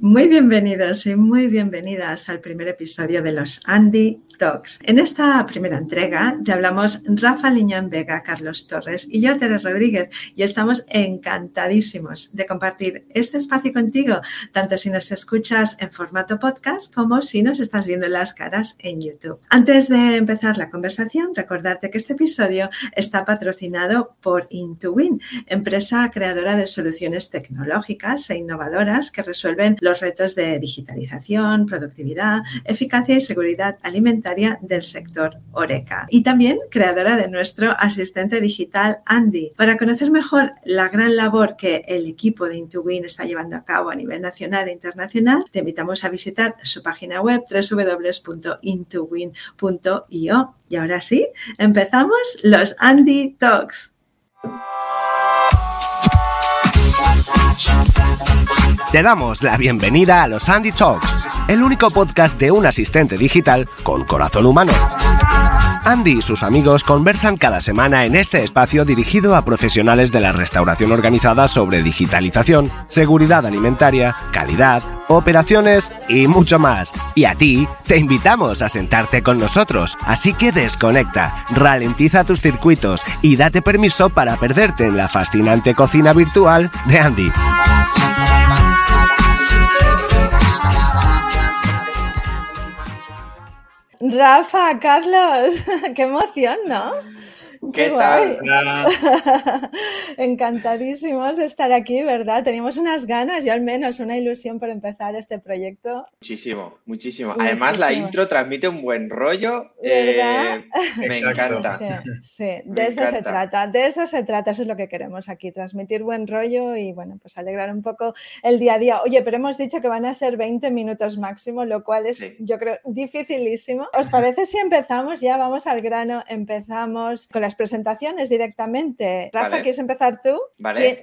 Muy bienvenidos y muy bienvenidas al primer episodio de los Andy Talks. En esta primera entrega te hablamos Rafa Liñán Vega, Carlos Torres y yo, Tere Rodríguez, y estamos encantadísimos de compartir este espacio contigo, tanto si nos escuchas en formato podcast como si nos estás viendo las caras en YouTube. Antes de empezar la conversación, recordarte que este episodio está patrocinado por Intuwin, empresa creadora de soluciones tecnológicas e innovadoras que resuelven los retos de digitalización, productividad, eficacia y seguridad alimentaria del sector Oreca. Y también creadora de nuestro asistente digital Andy. Para conocer mejor la gran labor que el equipo de Intuwin está llevando a cabo a nivel nacional e internacional, te invitamos a visitar su página web www.intuwin.io. Y ahora sí, empezamos los Andy Talks. Te damos la bienvenida a los Andy Talks, el único podcast de un asistente digital con corazón humano. Andy y sus amigos conversan cada semana en este espacio dirigido a profesionales de la restauración organizada sobre digitalización, seguridad alimentaria, calidad, operaciones y mucho más. Y a ti te invitamos a sentarte con nosotros, así que desconecta, ralentiza tus circuitos y date permiso para perderte en la fascinante cocina virtual de Andy. Rafa, Carlos, qué emoción, ¿no? ¿Qué, tal? Encantadísimos de estar aquí, ¿verdad? Teníamos unas ganas y al menos una ilusión por empezar este proyecto. Muchísimo, muchísimo. Además, la intro transmite un buen rollo. ¿Verdad? Eh, me encanta. Sí, de eso se trata, de eso se trata, eso es lo que queremos aquí, transmitir buen rollo y bueno, pues alegrar un poco el día a día. Oye, pero hemos dicho que van a ser 20 minutos máximo, lo cual es, yo creo, dificilísimo. ¿Os parece si empezamos ya? Vamos al grano, empezamos con la las presentaciones directamente. Rafa, ¿quieres empezar tú?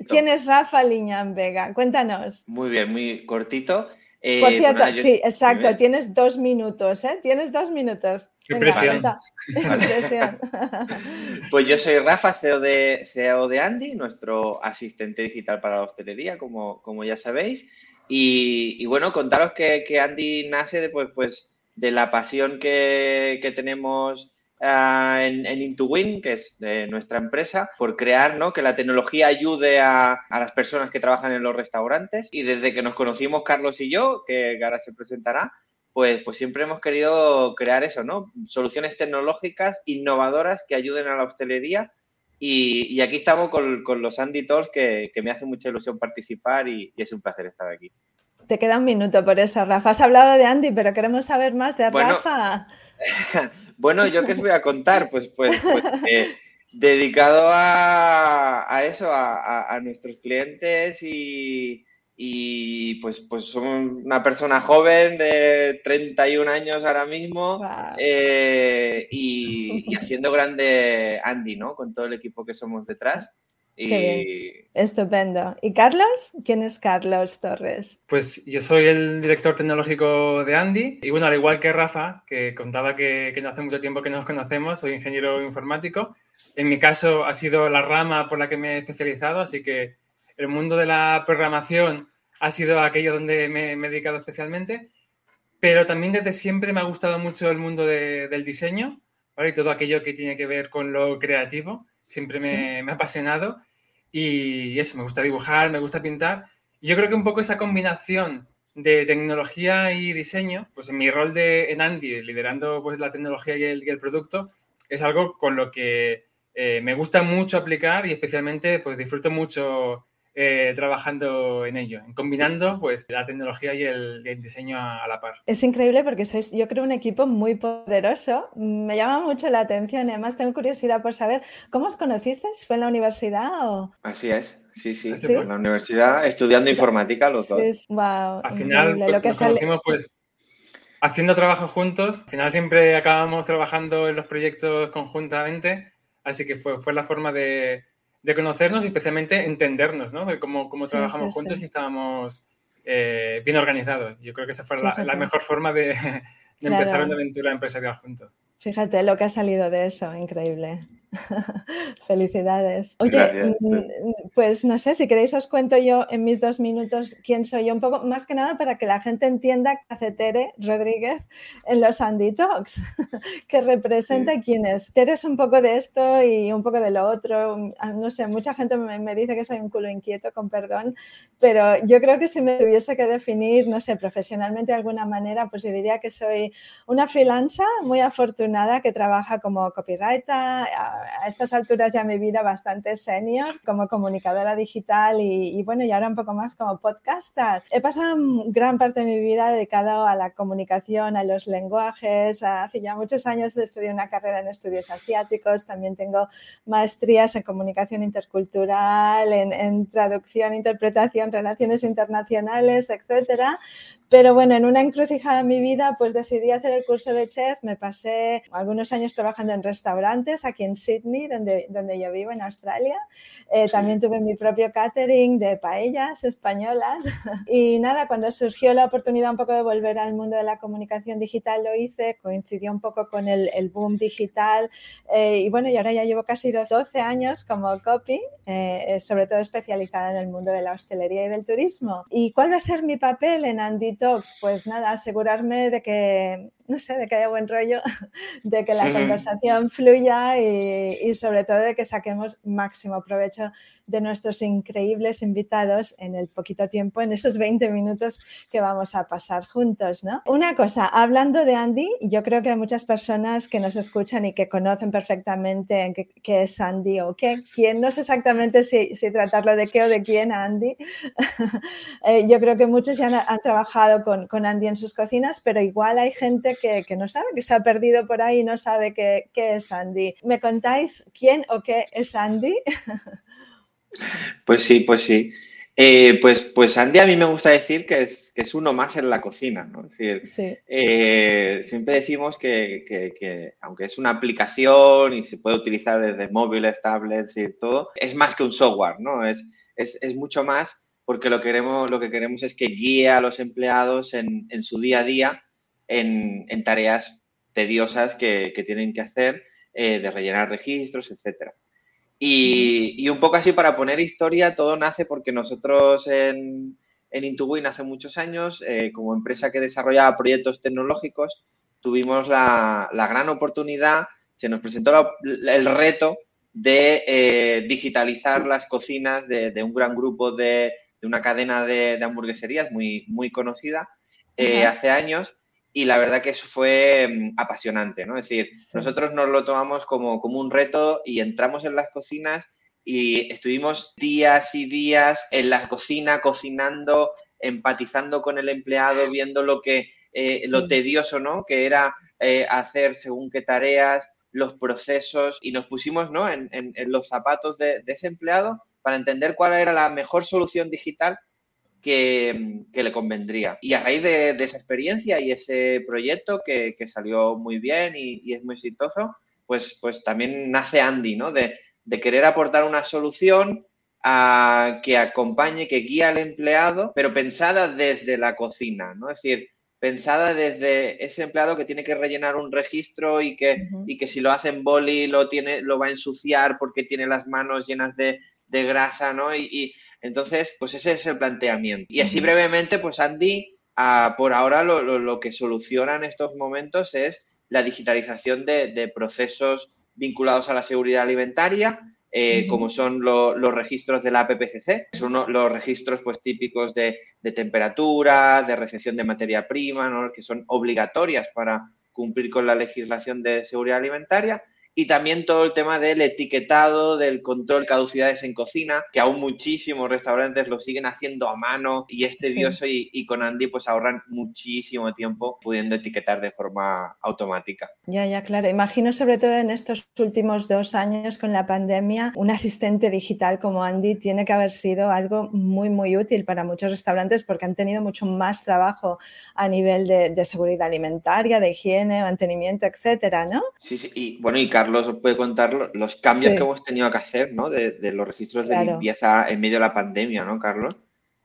¿Quién, es Rafa Liñán Vega? Cuéntanos. Muy bien, muy cortito. Eh, Por cierto, sí, exacto, tienes dos minutos, ¿eh? Tienes dos minutos. Qué presión. pues yo soy Rafa, CEO de, CEO de Andy, nuestro asistente digital para la hostelería, como, como ya sabéis. Y, bueno, contaros que, que, Andy nace de, pues, pues, de la pasión que, que tenemos Ah, en, en, Intuwin, que es de nuestra empresa, por crear ¿no? que la tecnología ayude a, a, las personas que trabajan en los restaurantes. Y desde que nos conocimos Carlos y yo, que ahora se presentará, pues, pues siempre hemos querido crear eso, ¿no? Soluciones tecnológicas innovadoras que ayuden a la hostelería. Y, y aquí estamos con, con, los Andy Talks, que, que, me hace mucha ilusión participar y, y, es un placer estar aquí. Te queda un minuto por eso, Rafa. Has hablado de Andy, pero queremos saber más de bueno, Rafa. Bueno, ¿yo qué os voy a contar? Pues, pues, pues eh, dedicado a, a eso, a, a, nuestros clientes y, y pues, pues una persona joven de 31 años ahora mismo wow. eh, y, y, haciendo grande Andy, ¿no? Con todo el equipo que somos detrás. Y... Estupendo. ¿Y Carlos? ¿Quién es Carlos Torres? Pues yo soy el director tecnológico de Andy y bueno, al igual que Rafa, que contaba que, que no hace mucho tiempo que nos conocemos, soy ingeniero informático. En mi caso ha sido la rama por la que me he especializado, así que el mundo de la programación ha sido aquello donde me, me he dedicado especialmente, pero también desde siempre me ha gustado mucho el mundo de, del diseño ¿vale? y todo aquello que tiene que ver con lo creativo siempre me, ¿Sí? me, ha apasionado y eso, me gusta dibujar, me gusta pintar. Yo creo que un poco esa combinación de tecnología y diseño, pues en mi rol de en Andy, liderando pues la tecnología y el, y el producto, es algo con lo que eh, me gusta mucho aplicar y especialmente pues disfruto mucho eh, trabajando en ello, en combinando pues la tecnología y el, y el, diseño a, la par. Es increíble porque sois, yo creo, un equipo muy poderoso. Me llama mucho la atención y además tengo curiosidad por saber cómo os conocisteis. ¿Fue en la universidad o...? Así es. Sí, sí, ¿Sí? en la universidad estudiando informática los dos. Sí, wow, al final pues, lo que nos sale... conocimos pues haciendo trabajo juntos. Al final siempre acabamos trabajando en los proyectos conjuntamente, así que fue, fue la forma de, de conocernos y especialmente entendernos, ¿no? De cómo, cómo trabajamos sí, juntos sí. y estábamos eh, bien organizados. Yo creo que esa fue la, la mejor forma de, de claro. empezar una aventura empresarial juntos. Fíjate lo que ha salido de eso, increíble. Felicidades. Oye, mm, pues no sé, si queréis os cuento yo en mis dos minutos quién soy yo, un poco más que nada para que la gente entienda qué hace Tere Rodríguez en los Andy Talks, que representa quién es. Tere es un poco de esto y un poco de lo otro. Ah, no sé, mucha gente me, me dice que soy un culo inquieto, con perdón, pero yo creo que si me tuviese que definir, no sé, profesionalmente de alguna manera, pues yo diría que soy una freelancer muy afortunada que trabaja como copywriter, a estas alturas ya mi vida bastante senior, como comunicadora digital y, bueno, y ahora un poco más como podcaster. He pasado gran parte de mi vida dedicado a la comunicación, a los lenguajes. Hace ya muchos años estudié una carrera en estudios asiáticos, también tengo maestrías en comunicación intercultural, en, en traducción, interpretación, relaciones internacionales, etcétera. Pero bueno, en una encrucijada en mi vida, pues decidí hacer el curso de chef. Me pasé algunos años trabajando en restaurantes aquí en Sydney, donde, donde yo vivo, en Australia. Eh, también tuve mi propio catering de paellas españolas. Y nada, cuando surgió la oportunidad un poco de volver al mundo de la comunicación digital, lo hice. Coincidió un poco con el, el boom digital. Eh, y bueno, y ahora ya llevo casi 12 años como copy, eh, sobre todo especializada en el mundo de la hostelería y del turismo. ¿Y cuál va a ser mi papel en Pues nada, asegurarme de que no sé, de que haya buen rollo, de que la conversación fluya y, sobre todo de que saquemos máximo provecho de nuestros increíbles invitados en el poquito tiempo, en esos 20 minutos que vamos a pasar juntos, ¿no? Una cosa, hablando de Andy, yo creo que hay muchas personas que nos escuchan y que conocen perfectamente qué, es Andy o qué, quién, no sé exactamente si, si tratarlo de qué o de quién Andy. Eh, yo creo que muchos ya han, trabajado con, con Andy en sus cocinas, pero igual hay gente que, no sabe, que se ha perdido por ahí y no sabe qué, es Andy. ¿Me contáis quién o qué es Andy? Pues sí, pues sí. Eh, pues, pues Andy a mí me gusta decir que es, que es uno más en la cocina, ¿no? Es decir, eh, siempre decimos que, aunque es una aplicación y se puede utilizar desde móviles, tablets y todo, es más que un software, ¿no? Es, es, mucho más porque lo, queremos, lo que queremos es que guíe a los empleados en, en su día a día en, tareas tediosas que, tienen que hacer, eh, de rellenar registros, etc. Y, un poco así para poner historia, todo nace porque nosotros en, en Intuwin hace muchos años, eh, como empresa que desarrollaba proyectos tecnológicos, tuvimos la, gran oportunidad, se nos presentó el reto de eh, digitalizar las cocinas de, un gran grupo de, una cadena de, hamburgueserías muy, muy conocida hace años y la verdad que eso fue mm, apasionante, ¿no? Es decir, nosotros nos lo tomamos como, como un reto y entramos en las cocinas y estuvimos días y días en la cocina cocinando, empatizando con el empleado, viendo lo que eh, lo tedioso, ¿no? Que era eh, hacer según qué tareas, los procesos y nos pusimos, ¿no? En, en, los zapatos de, de, ese empleado para entender cuál era la mejor solución digital que, le convendría. Y a raíz de, esa experiencia y ese proyecto que, salió muy bien y, es muy exitoso, pues, pues también nace Andy, ¿no? De, querer aportar una solución a, que acompañe, que guíe al empleado, pero pensada desde la cocina, ¿no? Es decir, pensada desde ese empleado que tiene que rellenar un registro y que, y que si lo hace en boli lo, tiene, lo va a ensuciar porque tiene las manos llenas de, grasa, ¿no? y, entonces, pues ese es el planteamiento. Y así brevemente, pues Andy, ah, por ahora lo, que soluciona en estos momentos es la digitalización de, procesos vinculados a la seguridad alimentaria, eh, como son los registros de la APPCC, son los registros pues, típicos de, temperatura, de recepción de materia prima, ¿no? que son obligatorias para cumplir con la legislación de seguridad alimentaria y también todo el tema del etiquetado, del control de caducidades en cocina, que aún muchísimos restaurantes lo siguen haciendo a mano y es tedioso y, con Andy pues ahorran muchísimo tiempo pudiendo etiquetar de forma automática. Ya, ya, claro. Imagino sobre todo en estos últimos dos años con la pandemia, un asistente digital como Andy tiene que haber sido algo muy, muy útil para muchos restaurantes porque han tenido mucho más trabajo a nivel de, seguridad alimentaria, de higiene, mantenimiento, etcétera, ¿no? Sí, sí. Y bueno, y Carlos os puede contar los cambios que hemos tenido que hacer, ¿no? De, los registros de limpieza en medio de la pandemia, ¿no, Carlos?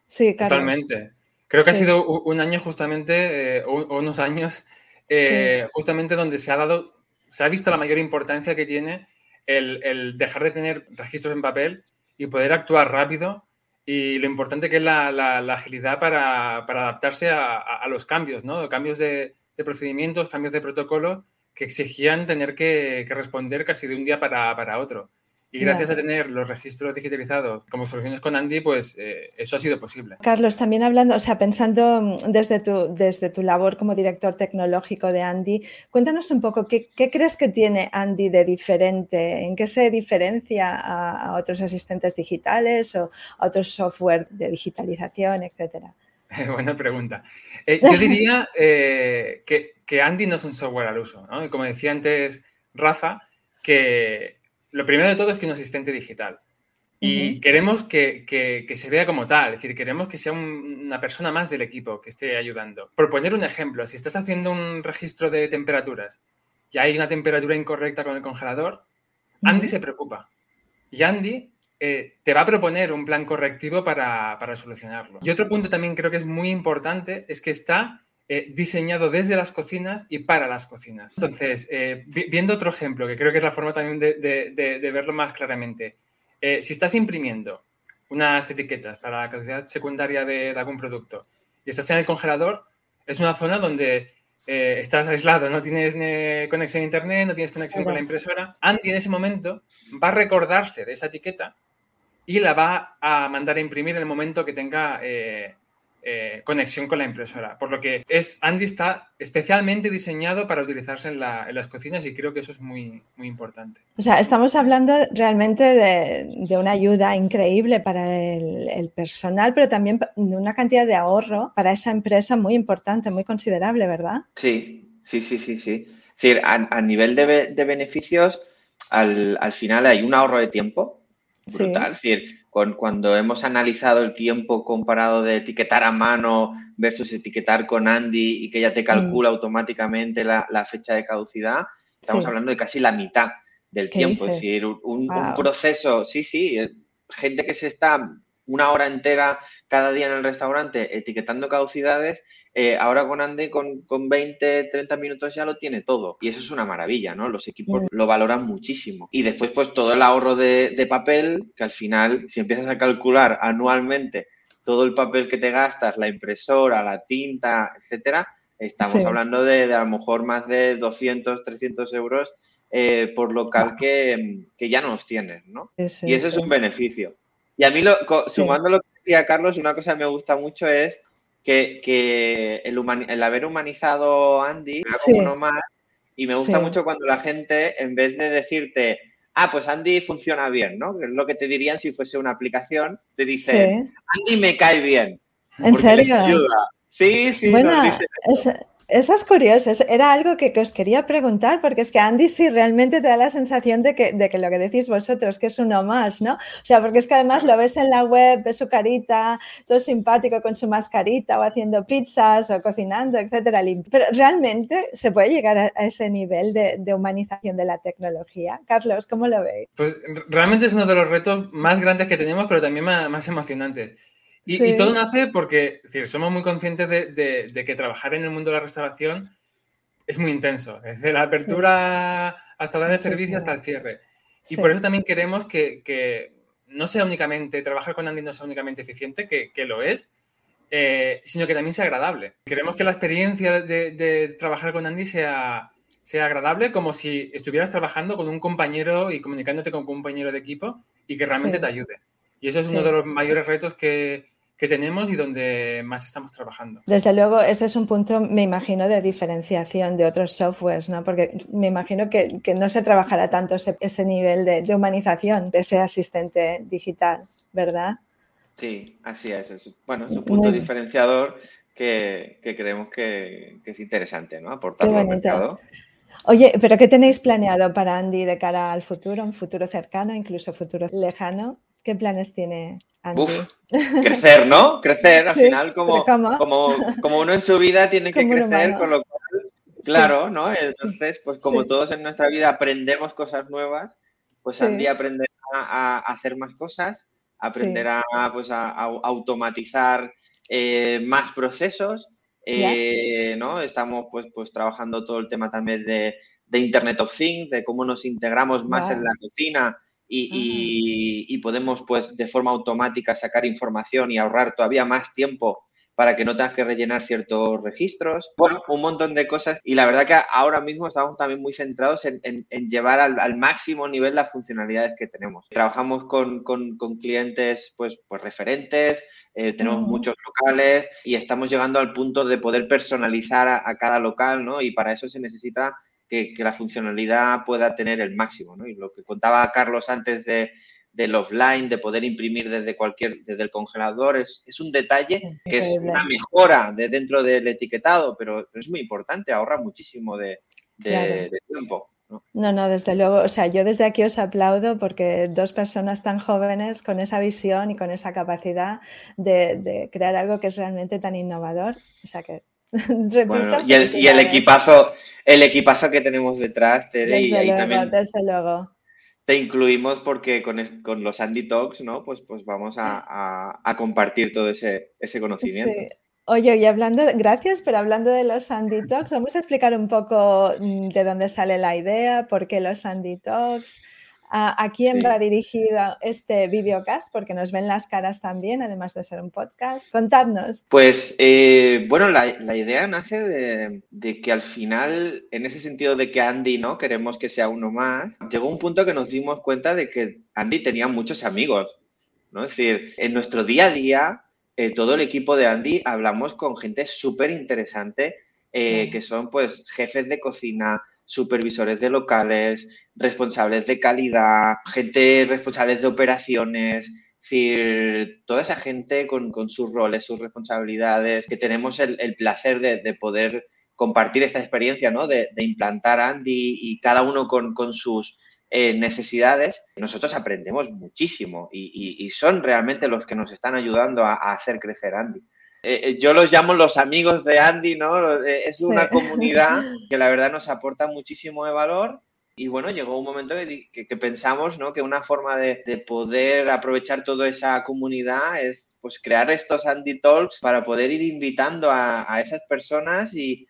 Sí, Carlos. Totalmente. Creo que ha sido un año justamente, eh, o unos años, eh, justamente donde se ha dado, se ha visto la mayor importancia que tiene el, dejar de tener registros en papel y poder actuar rápido y lo importante que es la, agilidad para, adaptarse a, los cambios, ¿no? Cambios de, procedimientos, cambios de protocolo que exigían tener que, responder casi de un día para otro. Y gracias a tener los registros digitalizados como soluciones con Andy, pues eh, eso ha sido posible. Carlos, también hablando, o sea, pensando mm, desde tu, desde tu labor como director tecnológico de Andy, cuéntanos un poco qué, crees que tiene Andy de diferente, en qué se diferencia a, otros asistentes digitales o a otros software de digitalización, etcétera. Buena pregunta. Eh, yo diría eh, que, que, Andy no es un software al uso, ¿no? Y como decía antes Rafa, que lo primero de todo es que es un asistente digital. Y queremos que, se vea como tal, es decir, queremos que sea una persona más del equipo que esté ayudando. Por poner un ejemplo, si estás haciendo un registro de temperaturas y hay una temperatura incorrecta con el congelador, Andy se preocupa. Y Andy eh, te va a proponer un plan correctivo para, para, solucionarlo. Y otro punto también creo que es muy importante es que está eh, diseñado desde las cocinas y para las cocinas. Entonces, eh, viendo otro ejemplo, que creo que es la forma también de, verlo más claramente, si estás imprimiendo unas etiquetas para la caducidad secundaria de, algún producto y estás en el congelador, es una zona donde estás aislado, no tienes conexión a internet, no tienes conexión con la impresora. Andy en ese momento va a recordarse de esa etiqueta y la va a mandar a imprimir en el momento que tenga eh, conexión con la impresora. Por lo que es, Andy está especialmente diseñado para utilizarse en, las cocinas y creo que eso es muy, muy importante. O sea, estamos hablando realmente de, una ayuda increíble para el, personal, pero también de una cantidad de ahorro para esa empresa muy importante, muy considerable, ¿verdad? Sí, sí, sí, sí, sí. Es decir, a, nivel de, beneficios, al, al, final hay un ahorro de tiempo brutal. Es decir, cuando hemos analizado el tiempo comparado de etiquetar a mano versus etiquetar con Andy y que ya te calcula mm. automáticamente la, fecha de caducidad, estamos hablando de casi la mitad del tiempo. Es decir, un, proceso, sí, sí, eh, gente que se está una hora entera cada día en el restaurante etiquetando caducidades eh, ahora con Andy, con, con, 20, 30 minutos ya lo tiene todo. Y eso es una maravilla, ¿no? Los equipos lo valoran muchísimo. Y después, pues todo el ahorro de, papel, que al final, si empiezas a calcular anualmente todo el papel que te gastas, la impresora, la tinta, etcétera, estamos hablando de, a lo mejor más de 200, 300 euros eh, por local que, ya no los tienes, ¿no? y ese es un beneficio. Y a mí, lo, sumando lo que decía Carlos, una cosa que me gusta mucho es que, el, haber humanizado Andy como uno más y me gusta mucho cuando la gente, en vez de decirte, ah, pues Andy funciona bien, ¿no? Que es lo que te dirían si fuese una aplicación, te dicen, Andy me cae bien. ¿En serio? Sí, sí. Bueno, esas curiosas. Era algo que, os quería preguntar, porque es que Andy sí realmente te da la sensación de que, de que, lo que decís vosotros, que es uno más, ¿no? O sea, porque es que además lo ves en la web, ves su carita, todo simpático con su mascarita o haciendo pizzas o cocinando, etcétera. Pero realmente se puede llegar a, ese nivel de, humanización de la tecnología. Carlos, ¿cómo lo veis? Pues realmente es uno de los retos más grandes que tenemos, pero también más emocionantes. Y, todo nace porque decir, somos muy conscientes de, que trabajar en el mundo de la restauración es muy intenso, desde la apertura hasta dar el servicio hasta el cierre. Y por eso también queremos que, no sea únicamente, trabajar con Andy no sea únicamente eficiente, que, lo es, eh, sino que también sea agradable. Queremos que la experiencia de, trabajar con Andy sea, sea agradable como si estuvieras trabajando con un compañero y comunicándote con un compañero de equipo y que realmente te ayude. Y eso es uno de los mayores retos que, tenemos y donde más estamos trabajando. Desde luego, ese es un punto, me imagino, de diferenciación de otros softwares, ¿no? Porque me imagino que, no se trabajará tanto ese, nivel de, humanización de ese asistente digital, ¿verdad? Sí, así es. bueno, es un punto diferenciador que, creemos que, es interesante, ¿no? Aportarlo al mercado. Oye, ¿pero qué tenéis planeado para Andy de cara al futuro, un futuro cercano, incluso futuro lejano? ¿Qué planes tiene Andy? crecer, ¿no? Crecer, al final, como, como, uno en su vida tiene que crecer, con lo cual, claro, ¿no? Entonces, pues como todos en nuestra vida aprendemos cosas nuevas, pues Andy aprenderá a, hacer más cosas, aprenderá pues, a, automatizar eh, más procesos, eh, ¿no? Estamos pues, pues trabajando todo el tema también de, Internet of Things, de cómo nos integramos más en la cocina y, podemos, pues, de forma automática sacar información y ahorrar todavía más tiempo para que no tengas que rellenar ciertos registros. Bueno, un montón de cosas. Y la verdad que ahora mismo estamos también muy centrados en, llevar al, máximo nivel las funcionalidades que tenemos. Trabajamos con, clientes pues, pues referentes, eh, tenemos muchos locales y estamos llegando al punto de poder personalizar a, cada local, ¿no? Y para eso se necesita que, la funcionalidad pueda tener el máximo, ¿no? Y lo que contaba Carlos antes de, del offline, de poder imprimir desde cualquier, desde el congelador, es, es un detalle que es una mejora de dentro del etiquetado, pero, es muy importante, ahorra muchísimo de, tiempo. ¿no? ¿no? desde luego. O sea, yo desde aquí os aplaudo porque dos personas tan jóvenes con esa visión y con esa capacidad de, crear algo que es realmente tan innovador. O sea que. y el, y el equipazo, el equipazo que tenemos detrás, desde luego, también... desde luego te incluimos porque con, con, los Andy Talks, ¿no? Pues, pues vamos a, compartir todo ese, ese conocimiento. Sí. Oye, y hablando, gracias, pero hablando de los Andy Talks, vamos a explicar un poco mm, de dónde sale la idea, por qué los Andy Talks. ¿A, quién va dirigido este videocast? Porque nos ven las caras también, además de ser un podcast. Contadnos. Pues eh, bueno, la, idea nace de, que al final, en ese sentido de que Andy, ¿no? Queremos que sea uno más, llegó un punto que nos dimos cuenta de que Andy tenía muchos amigos, ¿no? Es decir, en nuestro día a día, eh, todo el equipo de Andy hablamos con gente súper interesante, eh, que son pues jefes de cocina, supervisores de locales, responsables de calidad, gente responsables de operaciones, es decir, toda esa gente con, sus roles, sus responsabilidades, que tenemos el, placer de, poder compartir esta experiencia, ¿no? De, implantar Andy y cada uno con, sus eh, necesidades, nosotros aprendemos muchísimo y, son realmente los que nos están ayudando a, hacer crecer Andy. Eh, eh, yo los llamo los amigos de Andy, ¿no? es una comunidad que la verdad nos aporta muchísimo de valor y bueno, llegó un momento que, pensamos ¿no? que una forma de, poder aprovechar toda esa comunidad es pues, crear estos Andy Talks para poder ir invitando a, esas personas y,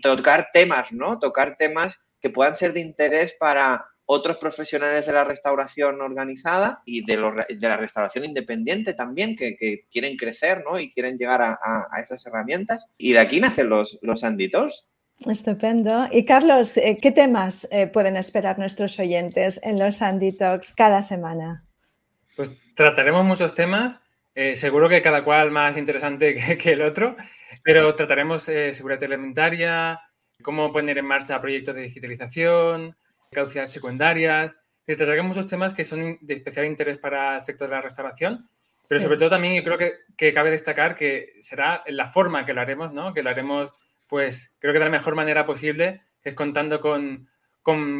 tocar temas, ¿no? Tocar temas que puedan ser de interés para otros profesionales de la restauración organizada y de, de la restauración independiente también, que, quieren crecer ¿no? y quieren llegar a, esas herramientas. Y de aquí nacen los, los Andy Talks. Estupendo. Y Carlos, eh, ¿qué temas eh, pueden esperar nuestros oyentes en los Andy Talks cada semana? Pues trataremos muchos temas, eh, seguro que cada cual más interesante que, el otro, pero trataremos seguridad alimentaria, cómo poner en marcha proyectos de digitalización, caducidades secundarias. Y trataremos muchos temas que son de especial interés para el sector de la restauración, pero sobre todo también yo creo que, que, cabe destacar que será la forma que lo haremos, ¿no? Que lo haremos pues creo que de la mejor manera posible es contando con,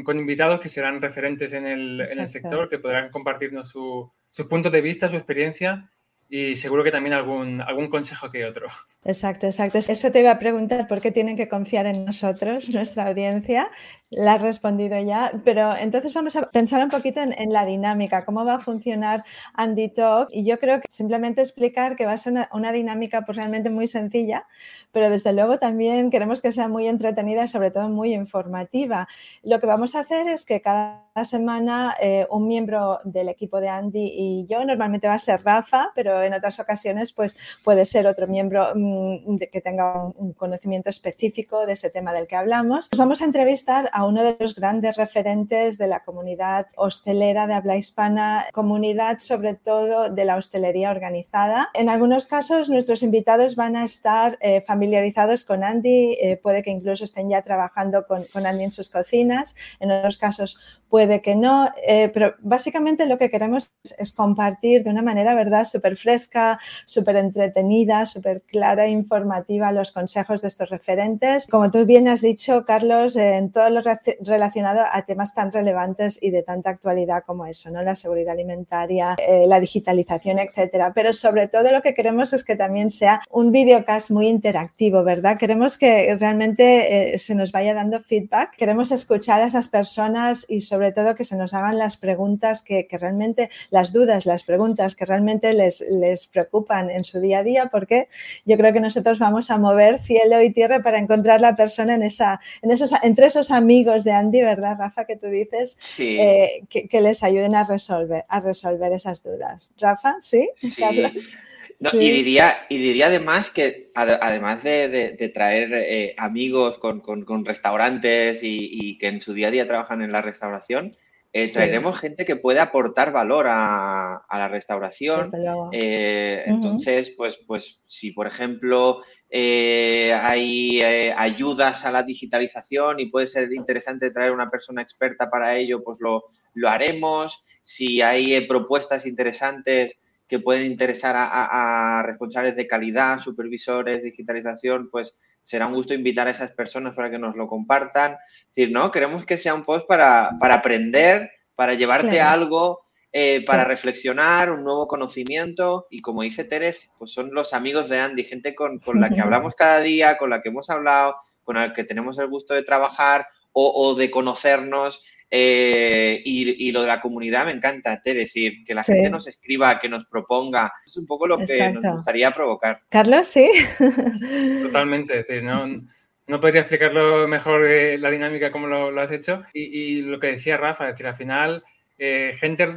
invitados que serán referentes en el, sector, que podrán compartirnos su, sus puntos de vista, su experiencia y seguro que también algún, algún consejo que otro. Exacto, exacto. Eso te iba a preguntar, ¿por qué tienen que confiar en nosotros, nuestra audiencia? La has respondido ya, pero entonces vamos a pensar un poquito en, la dinámica, cómo va a funcionar Andy Talk y yo creo que simplemente explicar que va a ser una, dinámica pues realmente muy sencilla, pero desde luego también queremos que sea muy entretenida y sobre todo muy informativa. Lo que vamos a hacer es que cada semana eh, un miembro del equipo de Andy y yo, normalmente va a ser Rafa, pero en otras ocasiones pues puede ser otro miembro mm, que tenga un conocimiento específico de ese tema del que hablamos. vamos a entrevistar a uno de los grandes referentes de la comunidad hostelera de habla hispana, comunidad sobre todo de la hostelería organizada. En algunos casos nuestros invitados van a estar eh, familiarizados con Andy, eh, puede que incluso estén ya trabajando con, con, Andy en sus cocinas, en otros casos puede que no, eh, pero básicamente lo que queremos es, compartir de una manera, ¿verdad?, súper fresca, súper entretenida, súper clara e informativa los consejos de estos referentes. Como tú bien has dicho, Carlos, en todo lo relacionado a temas tan relevantes y de tanta actualidad como eso, ¿no? La seguridad alimentaria, eh, la digitalización, etcétera. Pero sobre todo lo que queremos es que también sea un videocast muy interactivo, ¿verdad? Queremos que realmente eh, se nos vaya dando feedback. Queremos escuchar a esas personas y sobre todo que se nos hagan las preguntas que, que realmente, las dudas, las preguntas que realmente les, les preocupan en su día a día, porque yo creo que nosotros vamos a mover cielo y tierra para encontrar la persona en esa, en esos, entre esos amigos amigos de Andy, ¿verdad, Rafa? Que tú dices eh, que, les ayuden a resolver, a resolver esas dudas. Rafa, ¿sí? Y, diría, y diría además que, además de, traer eh, amigos con, restaurantes y, que en su día a día trabajan en la restauración, eh, traeremos gente que puede aportar valor a, la restauración. Eh, entonces, pues, pues si por ejemplo hay ayudas a la digitalización y puede ser interesante traer una persona experta para ello, pues lo, lo haremos. Si hay propuestas interesantes que pueden interesar a, responsables de calidad, supervisores, digitalización, pues será un gusto invitar a esas personas para que nos lo compartan. Es decir, ¿no? Queremos que sea un post para, aprender, para llevarte algo, eh, para reflexionar, un nuevo conocimiento. Y como dice Teres, pues son los amigos de Andy, gente con, la que hablamos cada día, con la que hemos hablado, con la que tenemos el gusto de trabajar o, o de conocernos eh, y, lo de la comunidad me encanta, es decir, que la gente nos escriba, que nos proponga. Es un poco lo que nos gustaría provocar. Carlos, sí. Totalmente, es decir, no, no podría explicarlo mejor eh, la dinámica como lo, has hecho. Y, lo que decía Rafa, es decir, al final, eh, gente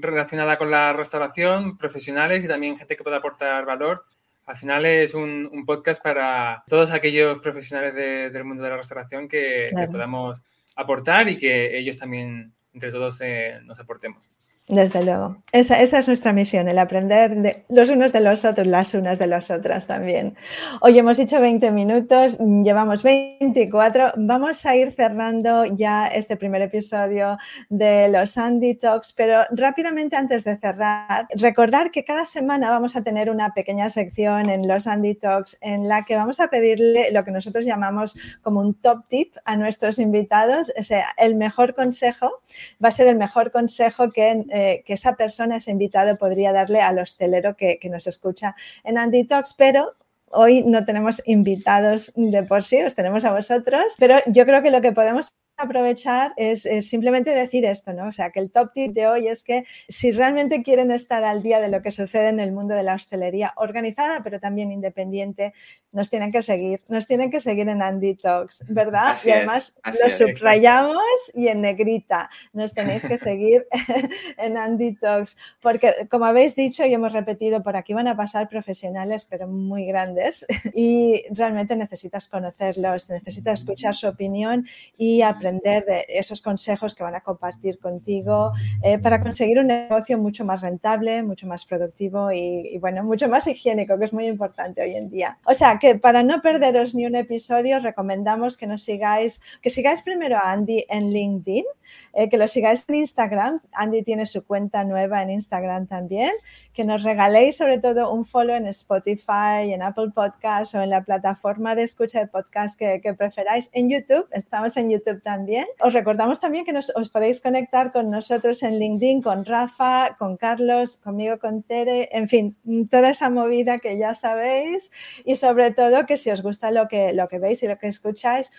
relacionada con la restauración, profesionales y también gente que pueda aportar valor. Al final es un, podcast para todos aquellos profesionales del mundo de la restauración que, que podamos aportar y que ellos también entre todos eh, nos aportemos. Desde luego. Esa, es nuestra misión, el aprender de los unos de los otros, las unas de las otras también. Hoy hemos dicho 20 minutos, llevamos 24. Vamos a ir cerrando ya este primer episodio de los Andy Talks, pero rápidamente antes de cerrar, recordar que cada semana vamos a tener una pequeña sección en los Andy Talks en la que vamos a pedirle lo que nosotros llamamos como un top tip a nuestros invitados. O sea, el mejor consejo va a ser el mejor consejo que que esa persona, ese invitado, podría darle al hostelero que, que nos escucha en Andy Talks, pero hoy no tenemos invitados de por sí, os tenemos a vosotros, pero yo creo que lo que podemos aprovechar es, simplemente decir esto, ¿no? O sea, que el top tip de hoy es que si realmente quieren estar al día de lo que sucede en el mundo de la hostelería organizada, pero también independiente, nos tienen que seguir, nos tienen que seguir en Andy Talks, ¿verdad? y además lo subrayamos y en negrita, nos tenéis que seguir en Andy Talks, porque como habéis dicho y hemos repetido, por aquí van a pasar profesionales, pero muy grandes, y realmente necesitas conocerlos, necesitas escuchar su opinión y aprender de esos consejos que van a compartir contigo eh, para conseguir un negocio mucho más rentable, mucho más productivo y, bueno, mucho más higiénico, que es muy importante hoy en día. O sea, que para no perderos ni un episodio, recomendamos que nos sigáis, que sigáis primero a Andy en LinkedIn, eh, que lo sigáis en Instagram. Andy tiene su cuenta nueva en Instagram también, que nos regaléis sobre todo un follow en Spotify, en Apple Podcasts o en la plataforma de escucha de podcast que, que preferáis. En YouTube, estamos en YouTube también os recordamos también que os podéis conectar con nosotros en LinkedIn, con Rafa, con Carlos, conmigo, con Tere, en fin, toda esa movida que ya sabéis y sobre todo que si os gusta lo que, lo que veis y lo que escucháis,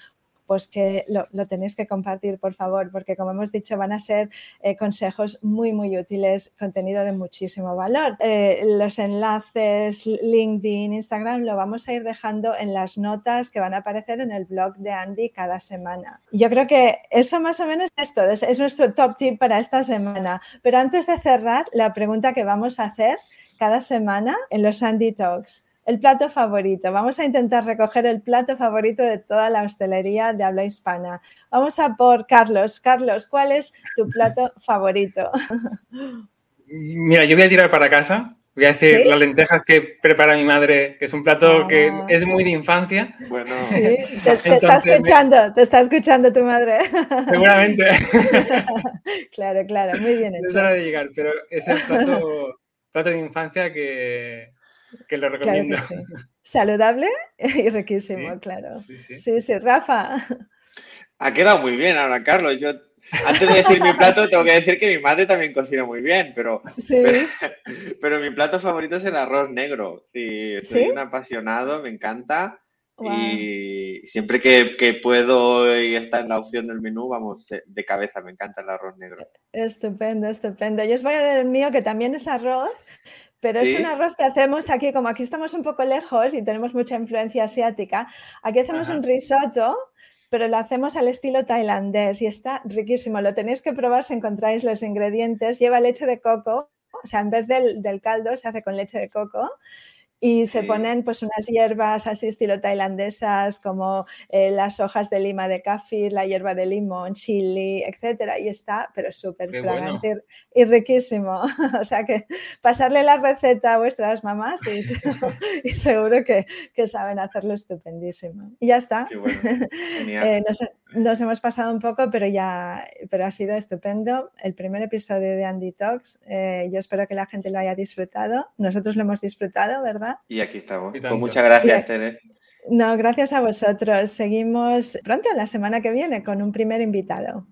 pues que lo, tenéis que compartir, por favor, porque como hemos dicho, van a ser eh, consejos muy, muy útiles, contenido de muchísimo valor. Eh, los enlaces, LinkedIn, Instagram, lo vamos a ir dejando en las notas que van a aparecer en el blog de Andy cada semana. Yo creo que eso más o menos es todo, es, es nuestro top tip para esta semana. Pero antes de cerrar, la pregunta que vamos a hacer cada semana en los Andy Talks el plato favorito. Vamos a intentar recoger el plato favorito de toda la hostelería de habla hispana. Vamos a por Carlos. Carlos, ¿cuál es tu plato favorito? Mira, yo voy a tirar para casa. Voy a decir las lentejas que prepara mi madre, que es un plato que ah. es muy de infancia. Bueno, te, está escuchando, te está escuchando tu madre. Seguramente. claro, claro, muy bien. Es hora de llegar, pero es el plato, plato de infancia que, que lo recomiendo. Saludable y riquísimo, claro. Sí sí. Rafa. Ha quedado muy bien ahora, Carlos. Yo antes de decir mi plato, tengo que decir que mi madre también cocina muy bien, pero, pero, mi plato favorito es el arroz negro. Sí, soy un apasionado, me encanta. Y siempre que, que, puedo y está en la opción del menú, vamos, de cabeza, me encanta el arroz negro. Estupendo, estupendo. Yo os voy a dar el mío, que también es arroz, pero es un arroz que hacemos aquí, como aquí estamos un poco lejos y tenemos mucha influencia asiática, aquí hacemos un risotto pero lo hacemos al estilo tailandés y está riquísimo. Lo tenéis que probar si encontráis los ingredientes. Lleva leche de coco, o sea, en vez del, del caldo se hace con leche de coco y se ponen pues unas hierbas así estilo tailandesas como eh, las hojas de lima de kafir, la hierba de limón, chili, etcétera y está pero súper fragante y, riquísimo. o sea que pasarle la receta a vuestras mamás y, seguro que, que, saben hacerlo estupendísimo. Y ya está. eh, nos, nos, hemos pasado un poco, pero ya pero ha sido estupendo. El primer episodio de Andy Talks. Eh, yo espero que la gente lo haya disfrutado. Nosotros lo hemos disfrutado, ¿verdad? Y aquí estamos. Pues muchas gracias, Tere. No, gracias a vosotros. Seguimos pronto, la semana que viene, con un primer invitado.